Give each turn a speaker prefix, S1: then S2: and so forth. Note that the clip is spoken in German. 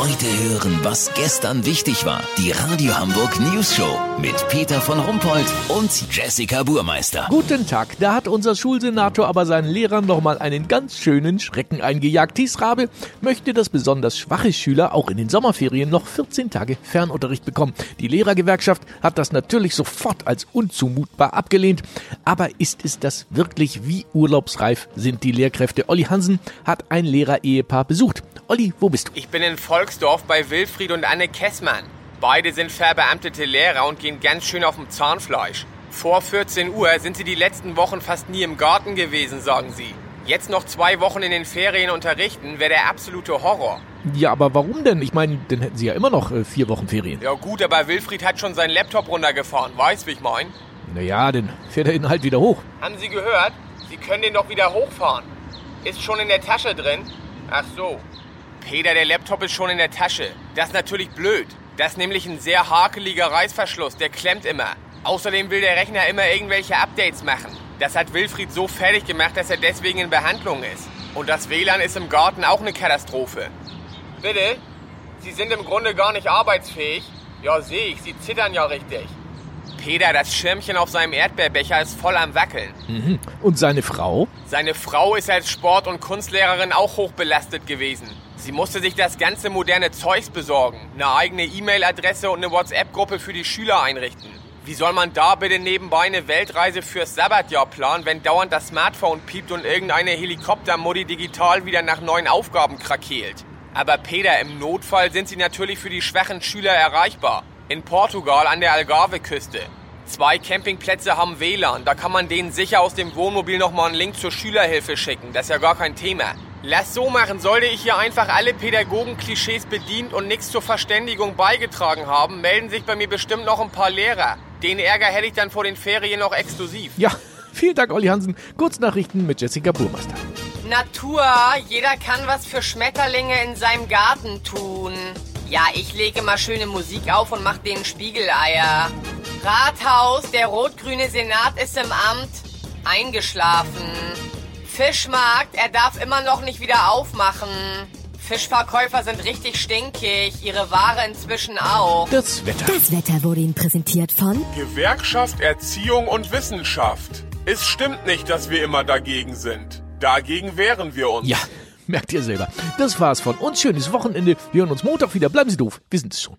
S1: Heute hören, was gestern wichtig war. Die Radio Hamburg News Show mit Peter von Rumpold und Jessica Burmeister.
S2: Guten Tag, da hat unser Schulsenator aber seinen Lehrern nochmal einen ganz schönen Schrecken eingejagt. Thies Rabe möchte, dass besonders schwache Schüler auch in den Sommerferien noch 14 Tage Fernunterricht bekommen. Die Lehrergewerkschaft hat das natürlich sofort als unzumutbar abgelehnt. Aber ist es das wirklich? Wie urlaubsreif sind die Lehrkräfte? Olli Hansen hat ein Lehrerehepaar besucht. Olli, wo bist du?
S3: Ich bin in Volksdorf bei Wilfried und Anne Kessmann. Beide sind verbeamtete Lehrer und gehen ganz schön auf dem Zahnfleisch. Vor 14 Uhr sind sie die letzten Wochen fast nie im Garten gewesen, sagen sie. Jetzt noch zwei Wochen in den Ferien unterrichten, wäre der absolute Horror.
S2: Ja, aber warum denn? Ich meine, dann hätten sie ja immer noch äh, vier Wochen Ferien.
S3: Ja gut, aber Wilfried hat schon seinen Laptop runtergefahren, weißt wie ich mein?
S2: Naja, dann fährt er ihn halt wieder hoch.
S3: Haben Sie gehört? Sie können den doch wieder hochfahren. Ist schon in der Tasche drin? Ach so. Peter, der Laptop ist schon in der Tasche. Das ist natürlich blöd. Das ist nämlich ein sehr hakeliger Reißverschluss, der klemmt immer. Außerdem will der Rechner immer irgendwelche Updates machen. Das hat Wilfried so fertig gemacht, dass er deswegen in Behandlung ist. Und das WLAN ist im Garten auch eine Katastrophe. Bitte? Sie sind im Grunde gar nicht arbeitsfähig? Ja, sehe ich. Sie zittern ja richtig. Peter, das Schirmchen auf seinem Erdbeerbecher ist voll am Wackeln.
S2: Mhm. Und seine Frau?
S3: Seine Frau ist als Sport- und Kunstlehrerin auch hochbelastet gewesen. Sie musste sich das ganze moderne Zeugs besorgen, eine eigene E-Mail-Adresse und eine WhatsApp-Gruppe für die Schüler einrichten. Wie soll man da bitte nebenbei eine Weltreise fürs Sabbatjahr planen, wenn dauernd das Smartphone piept und irgendeine Helikoptermodi digital wieder nach neuen Aufgaben krakeelt? Aber Peter, im Notfall sind sie natürlich für die schwachen Schüler erreichbar. In Portugal an der Algarve-Küste. Zwei Campingplätze haben WLAN. Da kann man denen sicher aus dem Wohnmobil nochmal einen Link zur Schülerhilfe schicken. Das ist ja gar kein Thema. Lass so machen. Sollte ich hier einfach alle Pädagogen-Klischees bedient und nichts zur Verständigung beigetragen haben, melden sich bei mir bestimmt noch ein paar Lehrer. Den Ärger hätte ich dann vor den Ferien noch exklusiv.
S2: Ja, vielen Dank, Olli Hansen. Kurznachrichten mit Jessica Burmeister.
S4: Natur, jeder kann was für Schmetterlinge in seinem Garten tun. Ja, ich lege mal schöne Musik auf und mach denen Spiegeleier. Rathaus, der rot-grüne Senat ist im Amt. Eingeschlafen. Fischmarkt, er darf immer noch nicht wieder aufmachen. Fischverkäufer sind richtig stinkig, ihre Ware inzwischen auch.
S2: Das Wetter.
S5: Das Wetter wurde Ihnen präsentiert von
S6: Gewerkschaft, Erziehung und Wissenschaft. Es stimmt nicht, dass wir immer dagegen sind. Dagegen wehren wir uns.
S2: Ja, merkt ihr selber. Das war's von uns. Schönes Wochenende. Wir hören uns Montag wieder. Bleiben Sie doof. Wir sind es schon.